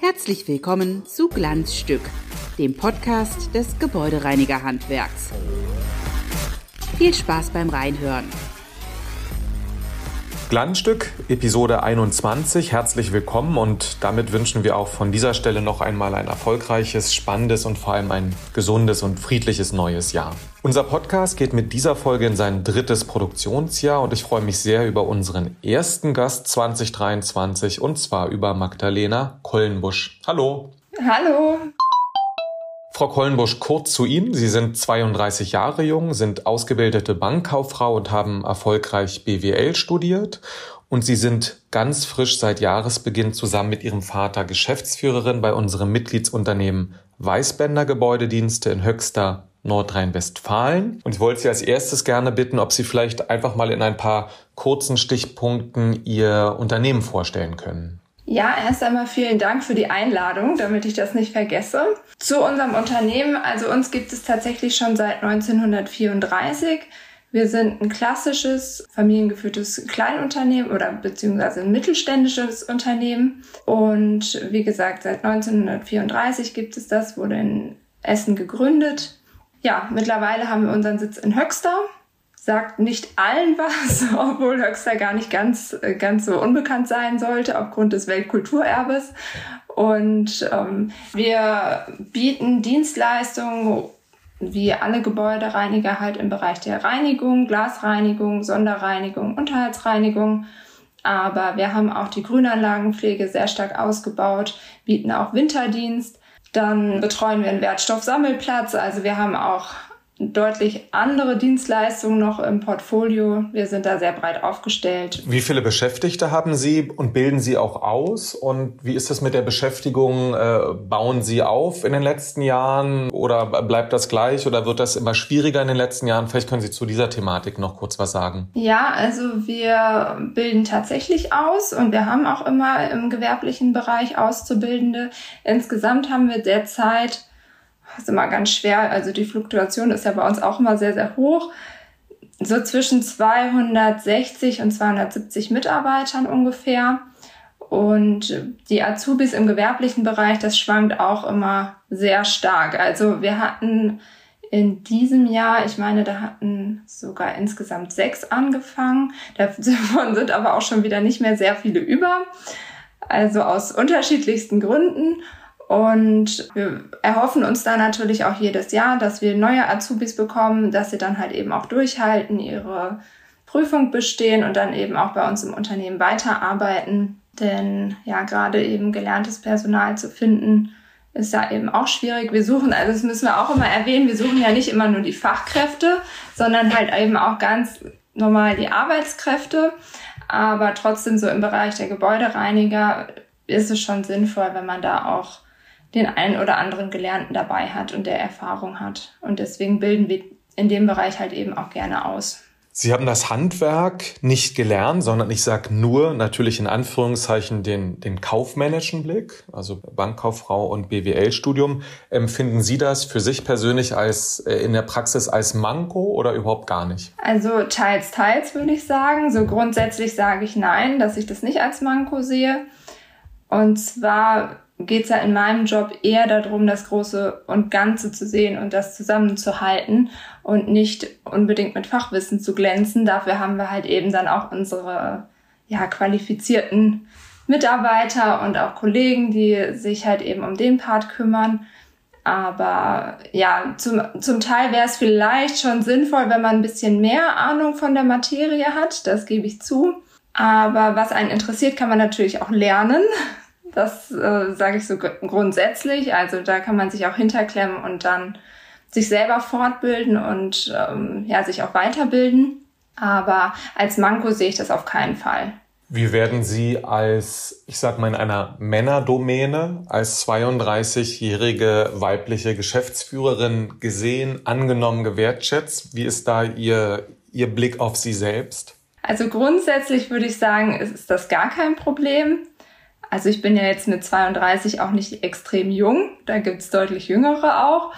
Herzlich willkommen zu Glanzstück, dem Podcast des Gebäudereinigerhandwerks. Viel Spaß beim Reinhören. Glanzstück, Episode 21. Herzlich willkommen und damit wünschen wir auch von dieser Stelle noch einmal ein erfolgreiches, spannendes und vor allem ein gesundes und friedliches neues Jahr. Unser Podcast geht mit dieser Folge in sein drittes Produktionsjahr und ich freue mich sehr über unseren ersten Gast 2023 und zwar über Magdalena Kollenbusch. Hallo. Hallo. Frau Kollenbusch, kurz zu Ihnen. Sie sind 32 Jahre jung, sind ausgebildete Bankkauffrau und haben erfolgreich BWL studiert. Und Sie sind ganz frisch seit Jahresbeginn zusammen mit Ihrem Vater Geschäftsführerin bei unserem Mitgliedsunternehmen Weißbänder Gebäudedienste in Höxter, Nordrhein-Westfalen. Und ich wollte Sie als erstes gerne bitten, ob Sie vielleicht einfach mal in ein paar kurzen Stichpunkten Ihr Unternehmen vorstellen können. Ja, erst einmal vielen Dank für die Einladung, damit ich das nicht vergesse. Zu unserem Unternehmen, also uns gibt es tatsächlich schon seit 1934. Wir sind ein klassisches familiengeführtes Kleinunternehmen oder beziehungsweise ein mittelständisches Unternehmen. Und wie gesagt, seit 1934 gibt es das, wurde in Essen gegründet. Ja, mittlerweile haben wir unseren Sitz in Höxter sagt nicht allen was, obwohl Höxter gar nicht ganz, äh, ganz so unbekannt sein sollte aufgrund des Weltkulturerbes. Und ähm, wir bieten Dienstleistungen wie alle Gebäudereiniger halt im Bereich der Reinigung, Glasreinigung, Sonderreinigung, Unterhaltsreinigung. Aber wir haben auch die Grünanlagenpflege sehr stark ausgebaut, bieten auch Winterdienst. Dann betreuen wir einen Wertstoffsammelplatz. Also wir haben auch deutlich andere Dienstleistungen noch im Portfolio. Wir sind da sehr breit aufgestellt. Wie viele Beschäftigte haben Sie und bilden Sie auch aus? Und wie ist das mit der Beschäftigung? Äh, bauen Sie auf in den letzten Jahren oder bleibt das gleich oder wird das immer schwieriger in den letzten Jahren? Vielleicht können Sie zu dieser Thematik noch kurz was sagen. Ja, also wir bilden tatsächlich aus und wir haben auch immer im gewerblichen Bereich Auszubildende. Insgesamt haben wir derzeit ist immer ganz schwer. Also die Fluktuation ist ja bei uns auch immer sehr, sehr hoch. So zwischen 260 und 270 Mitarbeitern ungefähr. Und die Azubis im gewerblichen Bereich, das schwankt auch immer sehr stark. Also wir hatten in diesem Jahr, ich meine, da hatten sogar insgesamt sechs angefangen. Davon sind aber auch schon wieder nicht mehr sehr viele über. Also aus unterschiedlichsten Gründen. Und wir erhoffen uns da natürlich auch jedes Jahr, dass wir neue Azubis bekommen, dass sie dann halt eben auch durchhalten, ihre Prüfung bestehen und dann eben auch bei uns im Unternehmen weiterarbeiten. Denn ja, gerade eben gelerntes Personal zu finden, ist da eben auch schwierig. Wir suchen, also das müssen wir auch immer erwähnen, wir suchen ja nicht immer nur die Fachkräfte, sondern halt eben auch ganz normal die Arbeitskräfte. Aber trotzdem so im Bereich der Gebäudereiniger ist es schon sinnvoll, wenn man da auch den einen oder anderen Gelernten dabei hat und der Erfahrung hat. Und deswegen bilden wir in dem Bereich halt eben auch gerne aus. Sie haben das Handwerk nicht gelernt, sondern ich sage nur natürlich in Anführungszeichen den, den kaufmännischen Blick, also Bankkauffrau und BWL-Studium. Empfinden Sie das für sich persönlich als äh, in der Praxis als Manko oder überhaupt gar nicht? Also teils, teils würde ich sagen. So grundsätzlich sage ich nein, dass ich das nicht als Manko sehe. Und zwar geht es ja in meinem Job eher darum, das Große und Ganze zu sehen und das zusammenzuhalten und nicht unbedingt mit Fachwissen zu glänzen. Dafür haben wir halt eben dann auch unsere ja, qualifizierten Mitarbeiter und auch Kollegen, die sich halt eben um den Part kümmern. Aber ja, zum, zum Teil wäre es vielleicht schon sinnvoll, wenn man ein bisschen mehr Ahnung von der Materie hat. Das gebe ich zu. Aber was einen interessiert, kann man natürlich auch lernen. Das äh, sage ich so grundsätzlich. Also da kann man sich auch hinterklemmen und dann sich selber fortbilden und ähm, ja, sich auch weiterbilden. Aber als Manko sehe ich das auf keinen Fall. Wie werden Sie als, ich sag mal, in einer Männerdomäne als 32-jährige weibliche Geschäftsführerin gesehen, angenommen, gewertschätzt? Wie ist da Ihr, Ihr Blick auf Sie selbst? Also grundsätzlich würde ich sagen, ist das gar kein Problem. Also ich bin ja jetzt mit 32 auch nicht extrem jung, da gibt's deutlich jüngere auch.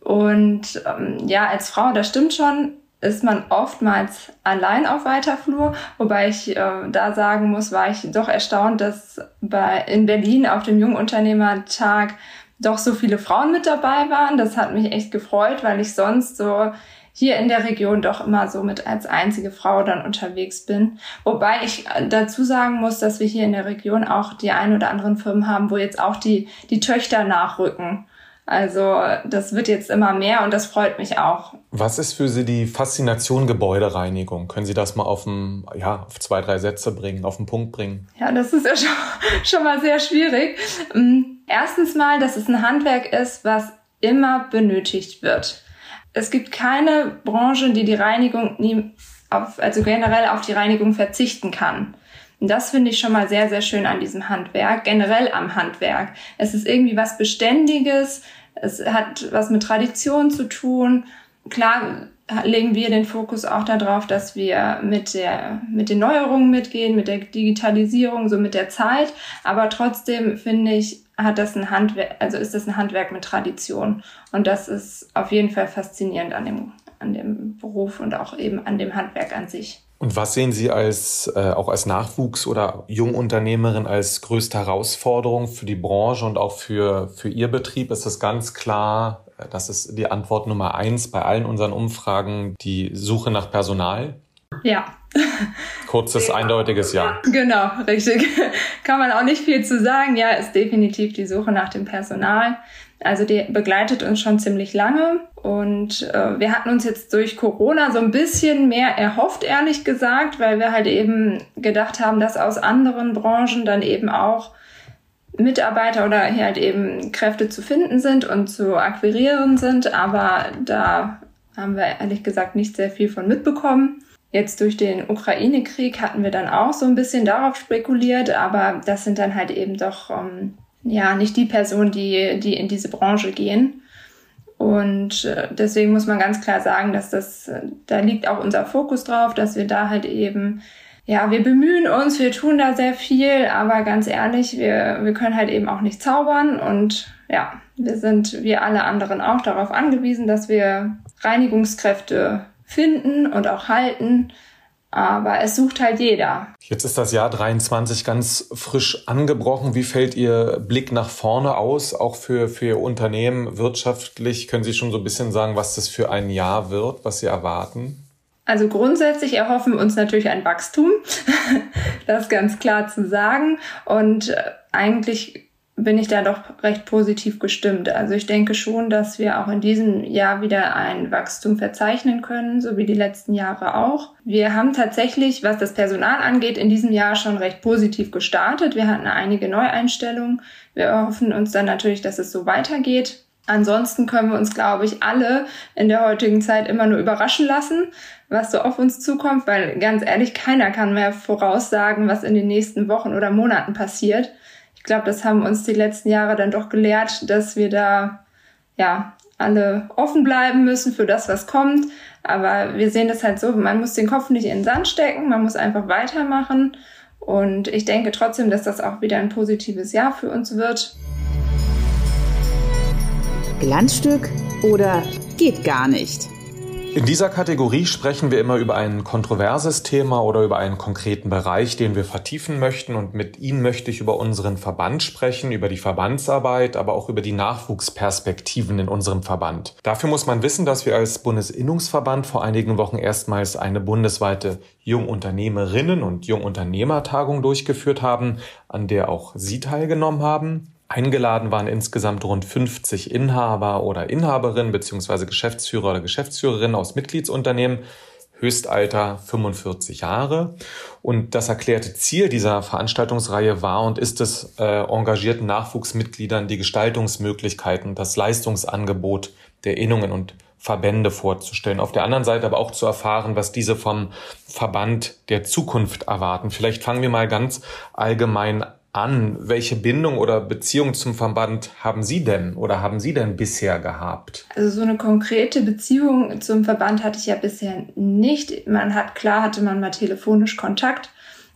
Und ähm, ja, als Frau, das stimmt schon, ist man oftmals allein auf weiter Flur, wobei ich äh, da sagen muss, war ich doch erstaunt, dass bei, in Berlin auf dem Jungunternehmertag doch so viele Frauen mit dabei waren. Das hat mich echt gefreut, weil ich sonst so hier in der Region doch immer so mit als einzige Frau dann unterwegs bin. Wobei ich dazu sagen muss, dass wir hier in der Region auch die ein oder anderen Firmen haben, wo jetzt auch die, die Töchter nachrücken. Also das wird jetzt immer mehr und das freut mich auch. Was ist für Sie die Faszination Gebäudereinigung? Können Sie das mal auf, ein, ja, auf zwei, drei Sätze bringen, auf den Punkt bringen? Ja, das ist ja schon, schon mal sehr schwierig. Mm, erstens mal, dass es ein Handwerk ist, was immer benötigt wird. Es gibt keine Branche, die die Reinigung nie auf, also generell auf die Reinigung verzichten kann. Und das finde ich schon mal sehr, sehr schön an diesem Handwerk, generell am Handwerk. Es ist irgendwie was Beständiges, es hat was mit Tradition zu tun. Klar legen wir den Fokus auch darauf, dass wir mit der, mit den Neuerungen mitgehen, mit der Digitalisierung, so mit der Zeit. Aber trotzdem finde ich, hat das ein Handwerk, also ist das ein Handwerk mit Tradition. Und das ist auf jeden Fall faszinierend an dem, an dem Beruf und auch eben an dem Handwerk an sich. Und was sehen Sie als äh, auch als Nachwuchs- oder Jungunternehmerin als größte Herausforderung für die Branche und auch für, für Ihr Betrieb? Ist es ganz klar, äh, das ist die Antwort Nummer eins bei allen unseren Umfragen, die Suche nach Personal? Ja. Kurzes, eindeutiges Ja. Genau, richtig. Kann man auch nicht viel zu sagen. Ja, ist definitiv die Suche nach dem Personal. Also die begleitet uns schon ziemlich lange und äh, wir hatten uns jetzt durch Corona so ein bisschen mehr erhofft, ehrlich gesagt, weil wir halt eben gedacht haben, dass aus anderen Branchen dann eben auch Mitarbeiter oder halt eben Kräfte zu finden sind und zu akquirieren sind. Aber da haben wir ehrlich gesagt nicht sehr viel von mitbekommen. Jetzt durch den Ukraine-Krieg hatten wir dann auch so ein bisschen darauf spekuliert, aber das sind dann halt eben doch ähm, ja nicht die Personen, die, die in diese Branche gehen. Und äh, deswegen muss man ganz klar sagen, dass das, äh, da liegt auch unser Fokus drauf, dass wir da halt eben, ja, wir bemühen uns, wir tun da sehr viel, aber ganz ehrlich, wir, wir können halt eben auch nicht zaubern und ja, wir sind wie alle anderen auch darauf angewiesen, dass wir Reinigungskräfte finden und auch halten. Aber es sucht halt jeder. Jetzt ist das Jahr 23 ganz frisch angebrochen. Wie fällt Ihr Blick nach vorne aus, auch für, für Ihr Unternehmen wirtschaftlich? Können Sie schon so ein bisschen sagen, was das für ein Jahr wird, was Sie erwarten? Also grundsätzlich erhoffen wir uns natürlich ein Wachstum. das ist ganz klar zu sagen. Und äh, eigentlich bin ich da doch recht positiv gestimmt. Also ich denke schon, dass wir auch in diesem Jahr wieder ein Wachstum verzeichnen können, so wie die letzten Jahre auch. Wir haben tatsächlich, was das Personal angeht, in diesem Jahr schon recht positiv gestartet. Wir hatten einige Neueinstellungen. Wir erhoffen uns dann natürlich, dass es so weitergeht. Ansonsten können wir uns, glaube ich, alle in der heutigen Zeit immer nur überraschen lassen, was so auf uns zukommt, weil ganz ehrlich, keiner kann mehr voraussagen, was in den nächsten Wochen oder Monaten passiert ich glaube, das haben uns die letzten Jahre dann doch gelehrt, dass wir da ja alle offen bleiben müssen für das, was kommt. Aber wir sehen das halt so, man muss den Kopf nicht in den Sand stecken, man muss einfach weitermachen. Und ich denke trotzdem, dass das auch wieder ein positives Jahr für uns wird. Glanzstück oder geht gar nicht? In dieser Kategorie sprechen wir immer über ein kontroverses Thema oder über einen konkreten Bereich, den wir vertiefen möchten. Und mit Ihnen möchte ich über unseren Verband sprechen, über die Verbandsarbeit, aber auch über die Nachwuchsperspektiven in unserem Verband. Dafür muss man wissen, dass wir als Bundesinnungsverband vor einigen Wochen erstmals eine bundesweite Jungunternehmerinnen- und Jungunternehmertagung durchgeführt haben, an der auch Sie teilgenommen haben. Eingeladen waren insgesamt rund 50 Inhaber oder Inhaberinnen beziehungsweise Geschäftsführer oder Geschäftsführerinnen aus Mitgliedsunternehmen. Höchstalter 45 Jahre. Und das erklärte Ziel dieser Veranstaltungsreihe war und ist es, äh, engagierten Nachwuchsmitgliedern die Gestaltungsmöglichkeiten, das Leistungsangebot der Innungen und Verbände vorzustellen. Auf der anderen Seite aber auch zu erfahren, was diese vom Verband der Zukunft erwarten. Vielleicht fangen wir mal ganz allgemein an? Welche Bindung oder Beziehung zum Verband haben Sie denn oder haben Sie denn bisher gehabt? Also so eine konkrete Beziehung zum Verband hatte ich ja bisher nicht. Man hat, klar hatte man mal telefonisch Kontakt,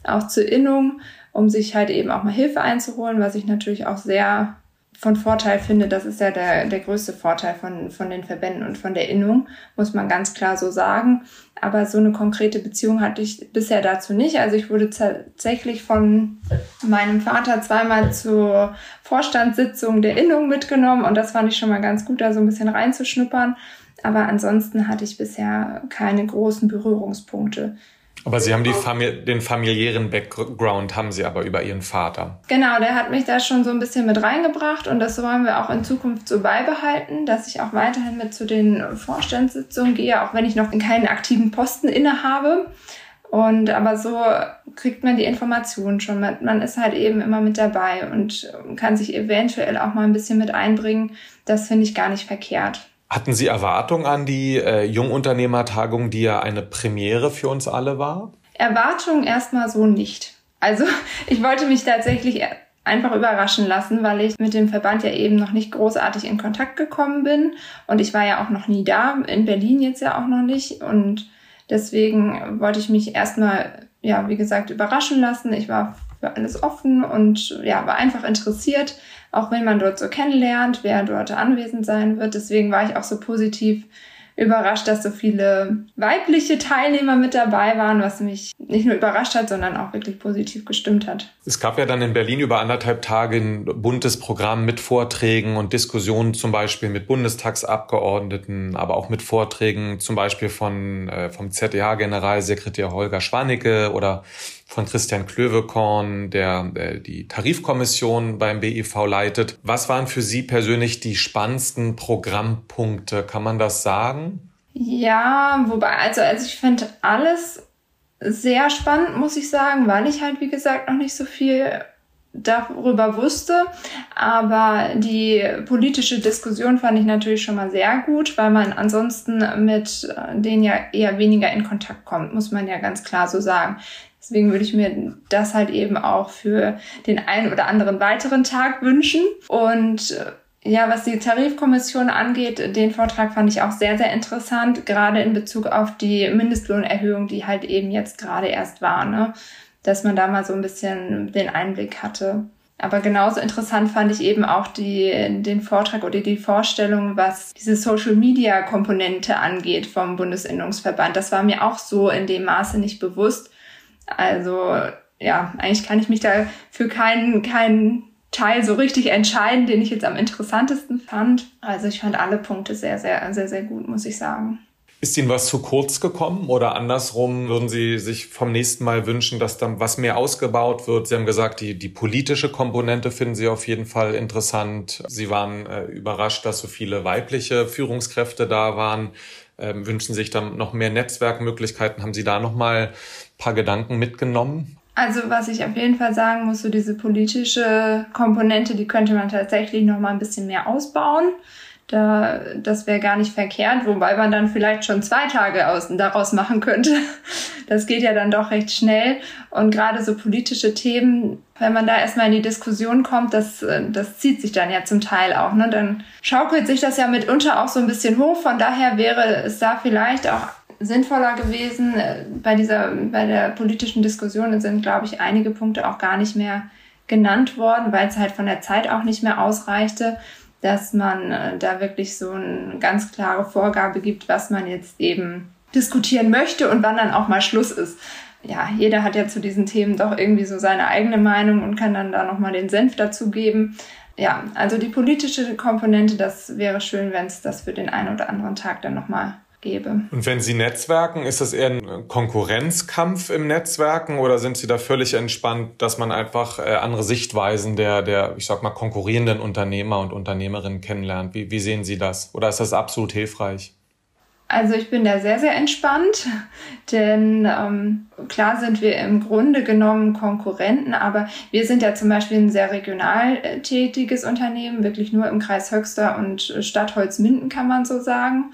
auch zur Innung, um sich halt eben auch mal Hilfe einzuholen, was ich natürlich auch sehr von Vorteil finde. Das ist ja der, der größte Vorteil von, von den Verbänden und von der Innung, muss man ganz klar so sagen. Aber so eine konkrete Beziehung hatte ich bisher dazu nicht. Also ich wurde tatsächlich von meinem Vater zweimal zur Vorstandssitzung der Innung mitgenommen und das fand ich schon mal ganz gut, da so ein bisschen reinzuschnuppern. Aber ansonsten hatte ich bisher keine großen Berührungspunkte. Aber Sie haben Famili den familiären Background, haben Sie aber über Ihren Vater. Genau, der hat mich da schon so ein bisschen mit reingebracht und das wollen wir auch in Zukunft so beibehalten, dass ich auch weiterhin mit zu den Vorstandssitzungen gehe, auch wenn ich noch keinen aktiven Posten innehabe. Und aber so kriegt man die Informationen schon. mit. man ist halt eben immer mit dabei und kann sich eventuell auch mal ein bisschen mit einbringen. Das finde ich gar nicht verkehrt. Hatten Sie Erwartungen an die äh, Jungunternehmertagung, die ja eine Premiere für uns alle war? Erwartungen erstmal so nicht. Also ich wollte mich tatsächlich einfach überraschen lassen, weil ich mit dem Verband ja eben noch nicht großartig in Kontakt gekommen bin und ich war ja auch noch nie da, in Berlin jetzt ja auch noch nicht und deswegen wollte ich mich erstmal, ja, wie gesagt, überraschen lassen. Ich war für alles offen und ja, war einfach interessiert, auch wenn man dort so kennenlernt, wer dort anwesend sein wird. Deswegen war ich auch so positiv überrascht, dass so viele weibliche Teilnehmer mit dabei waren, was mich nicht nur überrascht hat, sondern auch wirklich positiv gestimmt hat. Es gab ja dann in Berlin über anderthalb Tage ein buntes Programm mit Vorträgen und Diskussionen, zum Beispiel mit Bundestagsabgeordneten, aber auch mit Vorträgen, zum Beispiel von, äh, vom ZDH-Generalsekretär Holger Schwanicke oder von Christian Klövekorn, der äh, die Tarifkommission beim BIV leitet. Was waren für Sie persönlich die spannendsten Programmpunkte? Kann man das sagen? Ja, wobei, also, also ich finde alles sehr spannend, muss ich sagen, weil ich halt, wie gesagt, noch nicht so viel darüber wusste. Aber die politische Diskussion fand ich natürlich schon mal sehr gut, weil man ansonsten mit denen ja eher weniger in Kontakt kommt, muss man ja ganz klar so sagen. Deswegen würde ich mir das halt eben auch für den einen oder anderen weiteren Tag wünschen. Und äh, ja, was die Tarifkommission angeht, den Vortrag fand ich auch sehr, sehr interessant, gerade in Bezug auf die Mindestlohnerhöhung, die halt eben jetzt gerade erst war, ne? dass man da mal so ein bisschen den Einblick hatte. Aber genauso interessant fand ich eben auch die, den Vortrag oder die Vorstellung, was diese Social-Media-Komponente angeht vom Bundesinnungsverband. Das war mir auch so in dem Maße nicht bewusst. Also ja, eigentlich kann ich mich da für keinen, keinen Teil so richtig entscheiden, den ich jetzt am interessantesten fand. Also ich fand alle Punkte sehr, sehr, sehr, sehr gut, muss ich sagen. Ist Ihnen was zu kurz gekommen oder andersrum würden Sie sich vom nächsten Mal wünschen, dass dann was mehr ausgebaut wird? Sie haben gesagt, die, die politische Komponente finden Sie auf jeden Fall interessant. Sie waren äh, überrascht, dass so viele weibliche Führungskräfte da waren. Ähm, wünschen sich dann noch mehr Netzwerkmöglichkeiten? Haben Sie da noch mal paar Gedanken mitgenommen? Also was ich auf jeden Fall sagen muss, so diese politische Komponente, die könnte man tatsächlich noch mal ein bisschen mehr ausbauen. Da, das wäre gar nicht verkehrt, wobei man dann vielleicht schon zwei Tage aus, daraus machen könnte. Das geht ja dann doch recht schnell. Und gerade so politische Themen, wenn man da erstmal in die Diskussion kommt, das, das zieht sich dann ja zum Teil auch. Ne? Dann schaukelt sich das ja mitunter auch so ein bisschen hoch. Von daher wäre es da vielleicht auch sinnvoller gewesen. Äh, bei dieser, bei der politischen Diskussion sind, glaube ich, einige Punkte auch gar nicht mehr genannt worden, weil es halt von der Zeit auch nicht mehr ausreichte, dass man äh, da wirklich so eine ganz klare Vorgabe gibt, was man jetzt eben diskutieren möchte und wann dann auch mal Schluss ist. Ja, jeder hat ja zu diesen Themen doch irgendwie so seine eigene Meinung und kann dann da nochmal den Senf dazu geben. Ja, also die politische Komponente, das wäre schön, wenn es das für den einen oder anderen Tag dann nochmal gebe. Und wenn Sie netzwerken, ist das eher ein Konkurrenzkampf im Netzwerken oder sind Sie da völlig entspannt, dass man einfach äh, andere Sichtweisen der, der, ich sag mal, konkurrierenden Unternehmer und Unternehmerinnen kennenlernt? Wie, wie sehen Sie das? Oder ist das absolut hilfreich? Also ich bin da sehr, sehr entspannt, denn ähm, klar sind wir im Grunde genommen Konkurrenten, aber wir sind ja zum Beispiel ein sehr regional äh, tätiges Unternehmen, wirklich nur im Kreis Höxter und Stadt Holzminden kann man so sagen.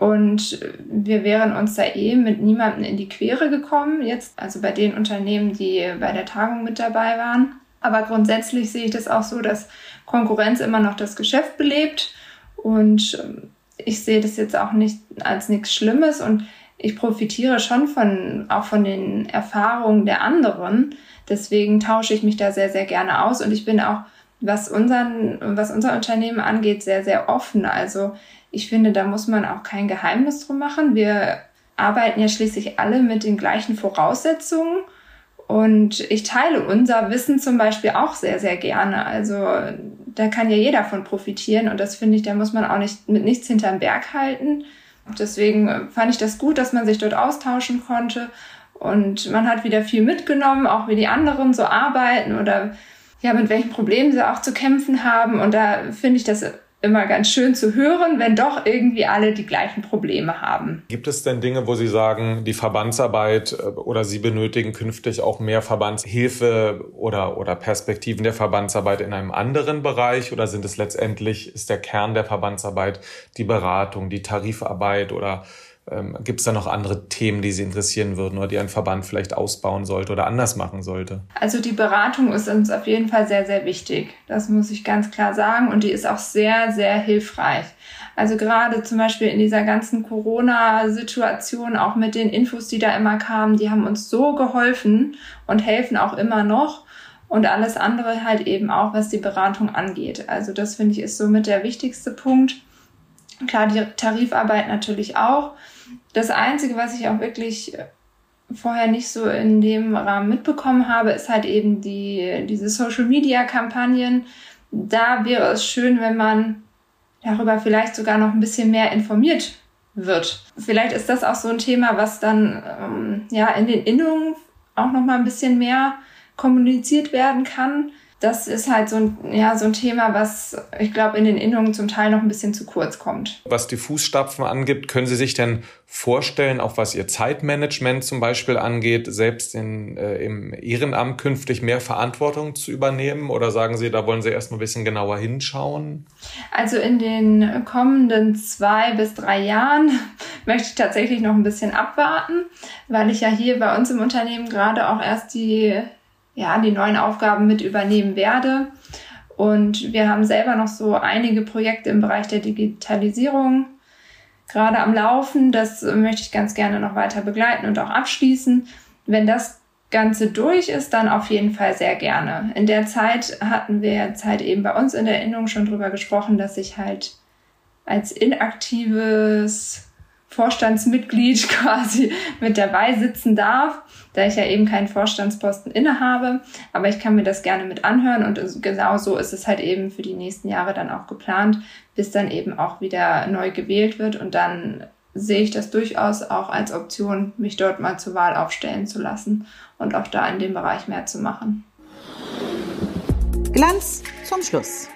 Und wir wären uns da eh mit niemandem in die Quere gekommen, jetzt, also bei den Unternehmen, die bei der Tagung mit dabei waren. Aber grundsätzlich sehe ich das auch so, dass Konkurrenz immer noch das Geschäft belebt. Und ähm, ich sehe das jetzt auch nicht als nichts Schlimmes und ich profitiere schon von, auch von den Erfahrungen der anderen. Deswegen tausche ich mich da sehr, sehr gerne aus und ich bin auch was, unseren, was unser Unternehmen angeht, sehr, sehr offen. Also ich finde, da muss man auch kein Geheimnis drum machen. Wir arbeiten ja schließlich alle mit den gleichen Voraussetzungen. Und ich teile unser Wissen zum Beispiel auch sehr, sehr gerne. Also da kann ja jeder von profitieren und das finde ich, da muss man auch nicht mit nichts hinterm Berg halten. Deswegen fand ich das gut, dass man sich dort austauschen konnte und man hat wieder viel mitgenommen, auch wie die anderen so arbeiten oder ja, mit welchen Problemen sie auch zu kämpfen haben. Und da finde ich das immer ganz schön zu hören, wenn doch irgendwie alle die gleichen Probleme haben. Gibt es denn Dinge, wo Sie sagen, die Verbandsarbeit äh, oder Sie benötigen künftig auch mehr Verbandshilfe oder, oder Perspektiven der Verbandsarbeit in einem anderen Bereich? Oder sind es letztendlich, ist der Kern der Verbandsarbeit die Beratung, die Tarifarbeit oder ähm, Gibt es da noch andere Themen, die Sie interessieren würden oder die ein Verband vielleicht ausbauen sollte oder anders machen sollte? Also die Beratung ist uns auf jeden Fall sehr, sehr wichtig. Das muss ich ganz klar sagen. Und die ist auch sehr, sehr hilfreich. Also gerade zum Beispiel in dieser ganzen Corona-Situation, auch mit den Infos, die da immer kamen, die haben uns so geholfen und helfen auch immer noch. Und alles andere halt eben auch, was die Beratung angeht. Also das finde ich ist somit der wichtigste Punkt. Klar, die Tarifarbeit natürlich auch. Das Einzige, was ich auch wirklich vorher nicht so in dem Rahmen mitbekommen habe, ist halt eben die, diese Social-Media-Kampagnen. Da wäre es schön, wenn man darüber vielleicht sogar noch ein bisschen mehr informiert wird. Vielleicht ist das auch so ein Thema, was dann ähm, ja in den Innungen auch noch mal ein bisschen mehr kommuniziert werden kann das ist halt so ein, ja, so ein Thema, was ich glaube in den Innungen zum Teil noch ein bisschen zu kurz kommt. Was die Fußstapfen angibt, können Sie sich denn vorstellen, auch was Ihr Zeitmanagement zum Beispiel angeht, selbst in, äh, im Ehrenamt künftig mehr Verantwortung zu übernehmen? Oder sagen Sie, da wollen Sie erst mal ein bisschen genauer hinschauen? Also in den kommenden zwei bis drei Jahren möchte ich tatsächlich noch ein bisschen abwarten, weil ich ja hier bei uns im Unternehmen gerade auch erst die ja, die neuen Aufgaben mit übernehmen werde. Und wir haben selber noch so einige Projekte im Bereich der Digitalisierung gerade am Laufen. Das möchte ich ganz gerne noch weiter begleiten und auch abschließen. Wenn das Ganze durch ist, dann auf jeden Fall sehr gerne. In der Zeit hatten wir jetzt halt eben bei uns in der Erinnerung schon drüber gesprochen, dass ich halt als inaktives Vorstandsmitglied quasi mit dabei sitzen darf, da ich ja eben keinen Vorstandsposten innehabe. Aber ich kann mir das gerne mit anhören und genau so ist es halt eben für die nächsten Jahre dann auch geplant, bis dann eben auch wieder neu gewählt wird und dann sehe ich das durchaus auch als Option, mich dort mal zur Wahl aufstellen zu lassen und auch da in dem Bereich mehr zu machen. Glanz zum Schluss.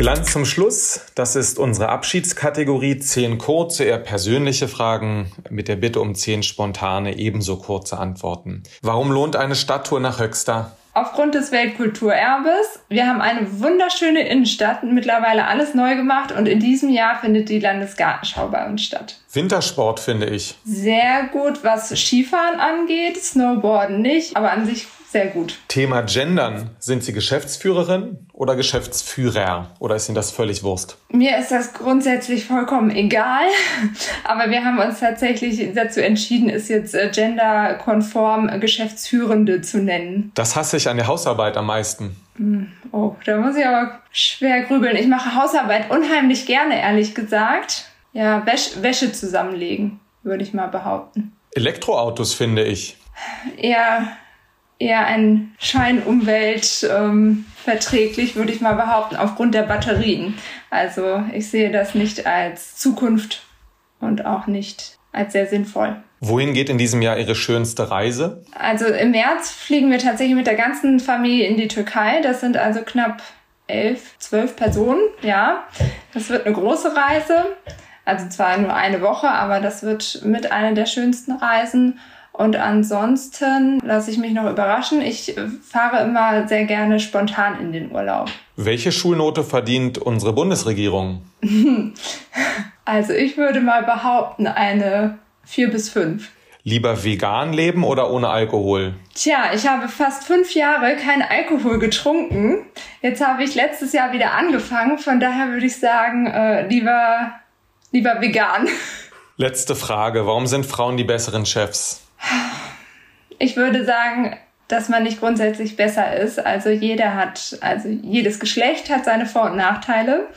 Glanz zum Schluss. Das ist unsere Abschiedskategorie. Zehn kurze, eher persönliche Fragen mit der Bitte um zehn spontane, ebenso kurze Antworten. Warum lohnt eine Stadttour nach Höxter? Aufgrund des Weltkulturerbes. Wir haben eine wunderschöne Innenstadt, mittlerweile alles neu gemacht und in diesem Jahr findet die Landesgartenschau bei uns statt. Wintersport finde ich. Sehr gut, was Skifahren angeht, Snowboarden nicht, aber an sich sehr gut. Thema Gendern. Sind Sie Geschäftsführerin oder Geschäftsführer? Oder ist Ihnen das völlig Wurst? Mir ist das grundsätzlich vollkommen egal. Aber wir haben uns tatsächlich dazu entschieden, es jetzt äh, genderkonform Geschäftsführende zu nennen. Das hasse ich an der Hausarbeit am meisten. Hm, oh, da muss ich aber schwer grübeln. Ich mache Hausarbeit unheimlich gerne, ehrlich gesagt. Ja, Wäsche, Wäsche zusammenlegen, würde ich mal behaupten. Elektroautos finde ich. Ja, eher ein Scheinumwelt ähm, verträglich, würde ich mal behaupten, aufgrund der Batterien. Also ich sehe das nicht als Zukunft und auch nicht als sehr sinnvoll. Wohin geht in diesem Jahr Ihre schönste Reise? Also im März fliegen wir tatsächlich mit der ganzen Familie in die Türkei. Das sind also knapp elf, zwölf Personen. Ja, das wird eine große Reise. Also zwar nur eine Woche, aber das wird mit einer der schönsten Reisen. Und ansonsten lasse ich mich noch überraschen. Ich fahre immer sehr gerne spontan in den Urlaub. Welche Schulnote verdient unsere Bundesregierung? also ich würde mal behaupten, eine 4 bis 5. Lieber vegan leben oder ohne Alkohol? Tja, ich habe fast fünf Jahre keinen Alkohol getrunken. Jetzt habe ich letztes Jahr wieder angefangen. Von daher würde ich sagen, äh, lieber, lieber vegan. Letzte Frage. Warum sind Frauen die besseren Chefs? Ich würde sagen, dass man nicht grundsätzlich besser ist. Also jeder hat, also jedes Geschlecht hat seine Vor- und Nachteile.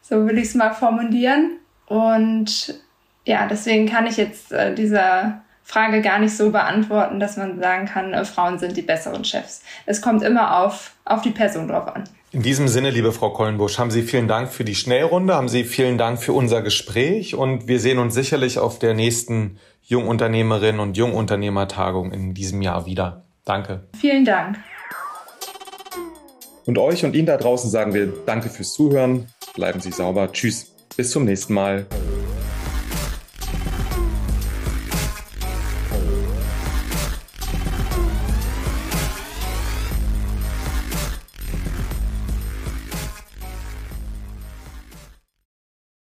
So will ich es mal formulieren. Und ja, deswegen kann ich jetzt äh, dieser Frage gar nicht so beantworten, dass man sagen kann, äh, Frauen sind die besseren Chefs. Es kommt immer auf, auf die Person drauf an. In diesem Sinne, liebe Frau Kollenbusch, haben Sie vielen Dank für die Schnellrunde, haben Sie vielen Dank für unser Gespräch und wir sehen uns sicherlich auf der nächsten Jungunternehmerinnen und Jungunternehmertagung in diesem Jahr wieder. Danke. Vielen Dank. Und euch und Ihnen da draußen sagen wir Danke fürs Zuhören. Bleiben Sie sauber. Tschüss. Bis zum nächsten Mal.